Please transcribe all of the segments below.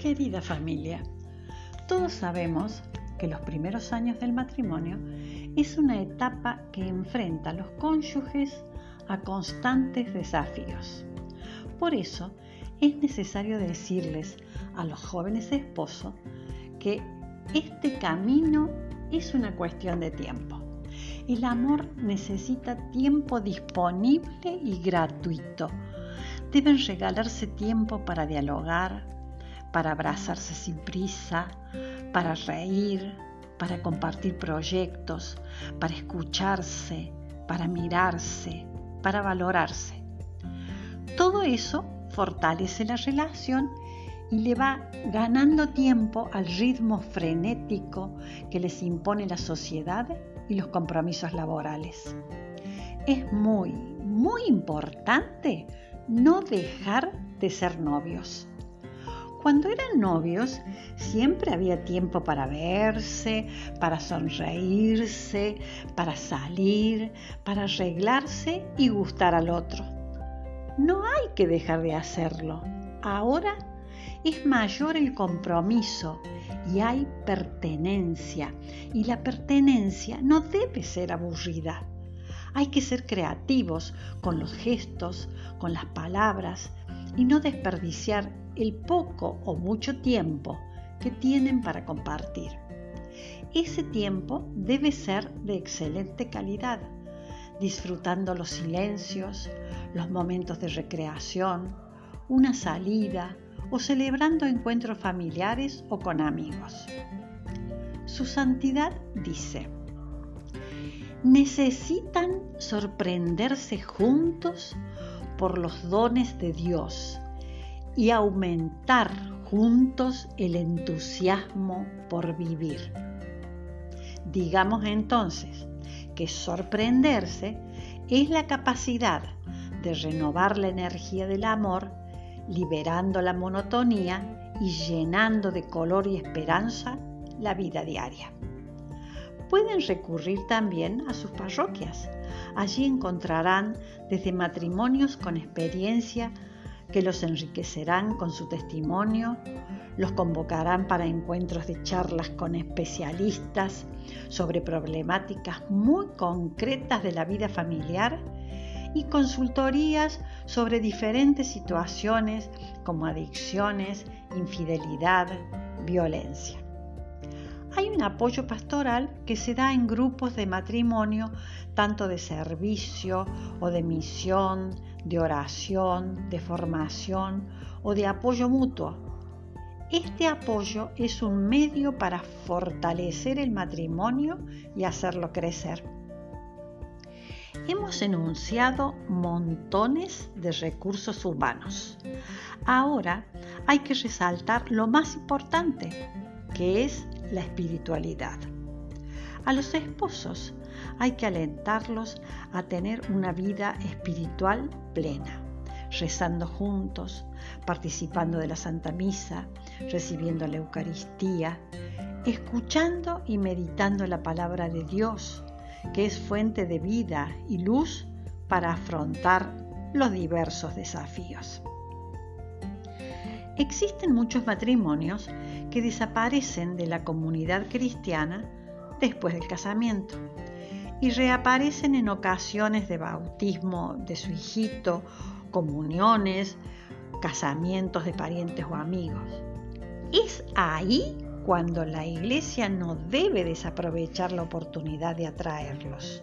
Querida familia, todos sabemos que los primeros años del matrimonio es una etapa que enfrenta a los cónyuges a constantes desafíos. Por eso es necesario decirles a los jóvenes esposos que este camino es una cuestión de tiempo. El amor necesita tiempo disponible y gratuito. Deben regalarse tiempo para dialogar, para abrazarse sin prisa, para reír, para compartir proyectos, para escucharse, para mirarse, para valorarse. Todo eso fortalece la relación y le va ganando tiempo al ritmo frenético que les impone la sociedad y los compromisos laborales. Es muy, muy importante no dejar de ser novios. Cuando eran novios, siempre había tiempo para verse, para sonreírse, para salir, para arreglarse y gustar al otro. No hay que dejar de hacerlo. Ahora es mayor el compromiso y hay pertenencia. Y la pertenencia no debe ser aburrida. Hay que ser creativos con los gestos, con las palabras y no desperdiciar el poco o mucho tiempo que tienen para compartir. Ese tiempo debe ser de excelente calidad, disfrutando los silencios, los momentos de recreación, una salida o celebrando encuentros familiares o con amigos. Su santidad dice, necesitan sorprenderse juntos por los dones de Dios y aumentar juntos el entusiasmo por vivir. Digamos entonces que sorprenderse es la capacidad de renovar la energía del amor, liberando la monotonía y llenando de color y esperanza la vida diaria. Pueden recurrir también a sus parroquias. Allí encontrarán desde matrimonios con experiencia que los enriquecerán con su testimonio, los convocarán para encuentros de charlas con especialistas sobre problemáticas muy concretas de la vida familiar y consultorías sobre diferentes situaciones como adicciones, infidelidad, violencia. Apoyo pastoral que se da en grupos de matrimonio, tanto de servicio o de misión, de oración, de formación o de apoyo mutuo. Este apoyo es un medio para fortalecer el matrimonio y hacerlo crecer. Hemos enunciado montones de recursos humanos. Ahora hay que resaltar lo más importante, que es la espiritualidad. A los esposos hay que alentarlos a tener una vida espiritual plena, rezando juntos, participando de la Santa Misa, recibiendo la Eucaristía, escuchando y meditando la palabra de Dios, que es fuente de vida y luz para afrontar los diversos desafíos. Existen muchos matrimonios que desaparecen de la comunidad cristiana después del casamiento y reaparecen en ocasiones de bautismo de su hijito, comuniones, casamientos de parientes o amigos. Es ahí cuando la iglesia no debe desaprovechar la oportunidad de atraerlos,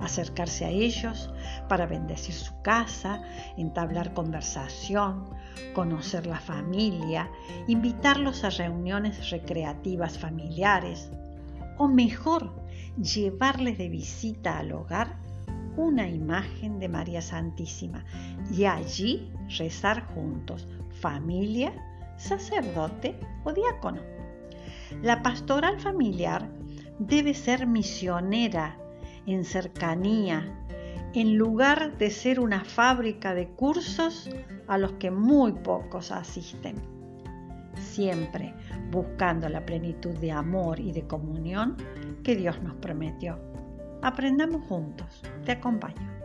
acercarse a ellos para bendecir su casa, entablar conversación, conocer la familia, invitarlos a reuniones recreativas familiares, o mejor, llevarles de visita al hogar una imagen de María Santísima y allí rezar juntos, familia, sacerdote o diácono. La pastoral familiar debe ser misionera en cercanía, en lugar de ser una fábrica de cursos a los que muy pocos asisten. Siempre buscando la plenitud de amor y de comunión que Dios nos prometió. Aprendamos juntos. Te acompaño.